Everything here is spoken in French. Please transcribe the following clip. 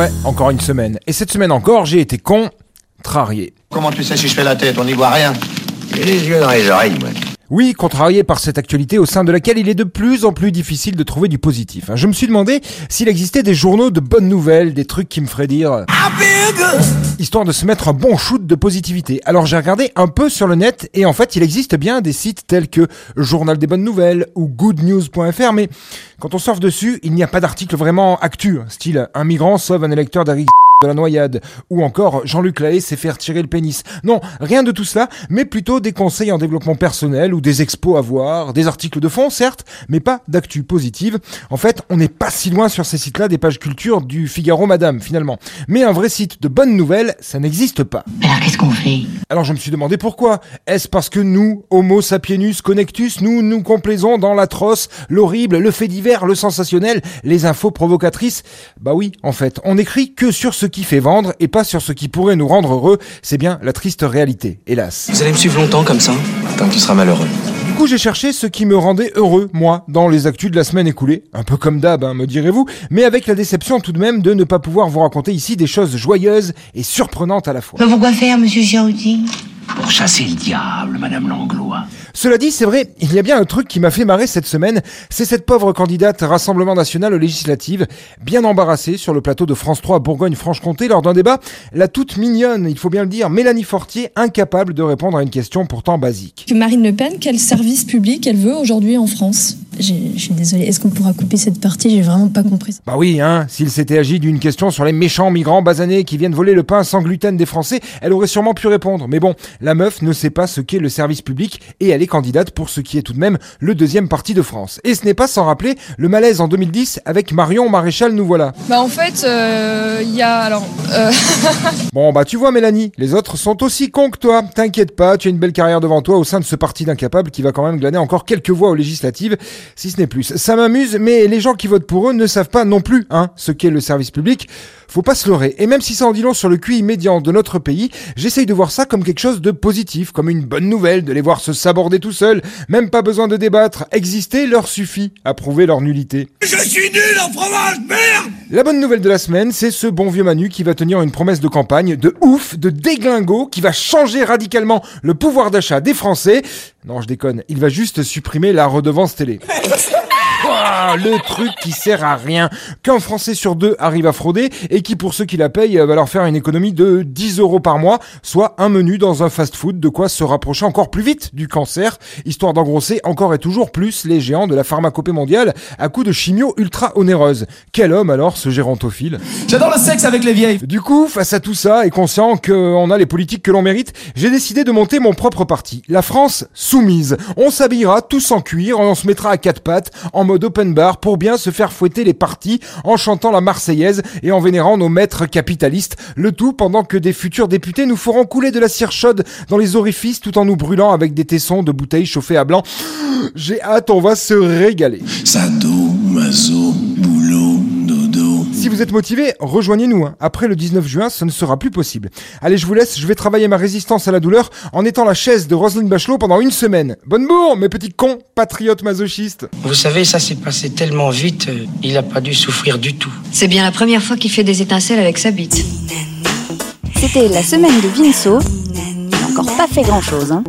ouais, encore une semaine. Et cette semaine encore, j'ai été contrarié. Comment tu sais si je fais la tête? On n'y voit rien. J'ai les yeux dans les oreilles, moi. Oui, contrarié par cette actualité au sein de laquelle il est de plus en plus difficile de trouver du positif. Je me suis demandé s'il existait des journaux de bonnes nouvelles, des trucs qui me feraient dire histoire de se mettre un bon shoot de positivité. Alors j'ai regardé un peu sur le net et en fait il existe bien des sites tels que Journal des bonnes nouvelles ou goodnews.fr mais quand on surfe dessus, il n'y a pas d'article vraiment actu, style un migrant sauve un électeur d'Harry de la noyade, ou encore Jean-Luc Lahaye s'est fait retirer le pénis. Non, rien de tout cela, mais plutôt des conseils en développement personnel ou des expos à voir, des articles de fond, certes, mais pas d'actu positive. En fait, on n'est pas si loin sur ces sites-là des pages culture du Figaro Madame, finalement. Mais un vrai site de bonnes nouvelles, ça n'existe pas. Alors qu'est-ce qu'on fait? Alors je me suis demandé pourquoi. Est-ce parce que nous, Homo sapienus connectus, nous nous complaisons dans l'atroce, l'horrible, le fait divers, le sensationnel, les infos provocatrices? Bah oui, en fait, on écrit que sur ce qui fait vendre et pas sur ce qui pourrait nous rendre heureux. C'est bien la triste réalité, hélas. Vous allez me suivre longtemps comme ça Tant que tu seras malheureux. Du coup, j'ai cherché ce qui me rendait heureux, moi, dans les actus de la semaine écoulée. Un peu comme d'hab, hein, me direz-vous, mais avec la déception tout de même de ne pas pouvoir vous raconter ici des choses joyeuses et surprenantes à la fois. Mais pourquoi faire, monsieur Pour chasser le diable, Madame Langlois. Cela dit, c'est vrai, il y a bien un truc qui m'a fait marrer cette semaine, c'est cette pauvre candidate Rassemblement National aux législatives, bien embarrassée sur le plateau de France 3 Bourgogne-Franche-Comté lors d'un débat, la toute mignonne, il faut bien le dire, Mélanie Fortier, incapable de répondre à une question pourtant basique. Que Marine Le Pen, quel service public elle veut aujourd'hui en France? Je suis désolée, est-ce qu'on pourra couper cette partie? J'ai vraiment pas compris. Bah oui, hein, s'il s'était agi d'une question sur les méchants migrants basanés qui viennent voler le pain sans gluten des Français, elle aurait sûrement pu répondre. Mais bon, la meuf ne sait pas ce qu'est le service public et elle est candidate pour ce qui est tout de même le deuxième parti de France. Et ce n'est pas sans rappeler le malaise en 2010 avec Marion Maréchal Nous Voilà. Bah en fait, euh, il y a alors euh, Bon bah tu vois Mélanie, les autres sont aussi cons que toi. T'inquiète pas, tu as une belle carrière devant toi au sein de ce parti d'incapables qui va quand même glaner encore quelques voix aux législatives, si ce n'est plus. Ça m'amuse, mais les gens qui votent pour eux ne savent pas non plus hein, ce qu'est le service public. Faut pas se leurrer. Et même si ça en dit long sur le QI médian de notre pays, j'essaye de voir ça comme quelque chose de positif, comme une bonne nouvelle, de les voir se saborder tout seuls. Même pas besoin de débattre. Exister leur suffit à prouver leur nullité. Je suis nul en fromage, merde La bonne nouvelle de la semaine, c'est ce bon vieux Manu qui va tenir une promesse de campagne de ouf, de déglingo, qui va changer radicalement le pouvoir d'achat des Français. Non, je déconne, il va juste supprimer la redevance télé. Ouah, le truc qui sert à rien, qu'un Français sur deux arrive à frauder et qui, pour ceux qui la payent, va leur faire une économie de 10 euros par mois, soit un menu dans un fast-food, de quoi se rapprocher encore plus vite du cancer, histoire d'engrosser encore et toujours plus les géants de la pharmacopée mondiale à coups de chimio ultra onéreuse. Quel homme alors, ce gérantophile? J'adore le sexe avec les vieilles du coup, face à tout ça et conscient qu'on a les politiques que l'on mérite, j'ai décidé de monter mon propre parti, la France soumise. On s'habillera tous en cuir, on se mettra à quatre pattes, en mode open bar, pour bien se faire fouetter les partis, en chantant la Marseillaise et en vénérant nos maîtres capitalistes. Le tout pendant que des futurs députés nous feront couler de la cire chaude dans les orifices tout en nous brûlant avec des tessons de bouteilles chauffées à blanc. J'ai hâte, on va se régaler. Vous êtes motivé, rejoignez-nous. hein. Après le 19 juin, ce ne sera plus possible. Allez, je vous laisse, je vais travailler ma résistance à la douleur en étant la chaise de Roselyne Bachelot pendant une semaine. Bonne bourre, mes petits cons, patriotes masochistes. Vous savez, ça s'est passé tellement vite, euh, il a pas dû souffrir du tout. C'est bien la première fois qu'il fait des étincelles avec sa bite. C'était la semaine de Vinceau. Il n'a encore pas fait grand chose. Hein.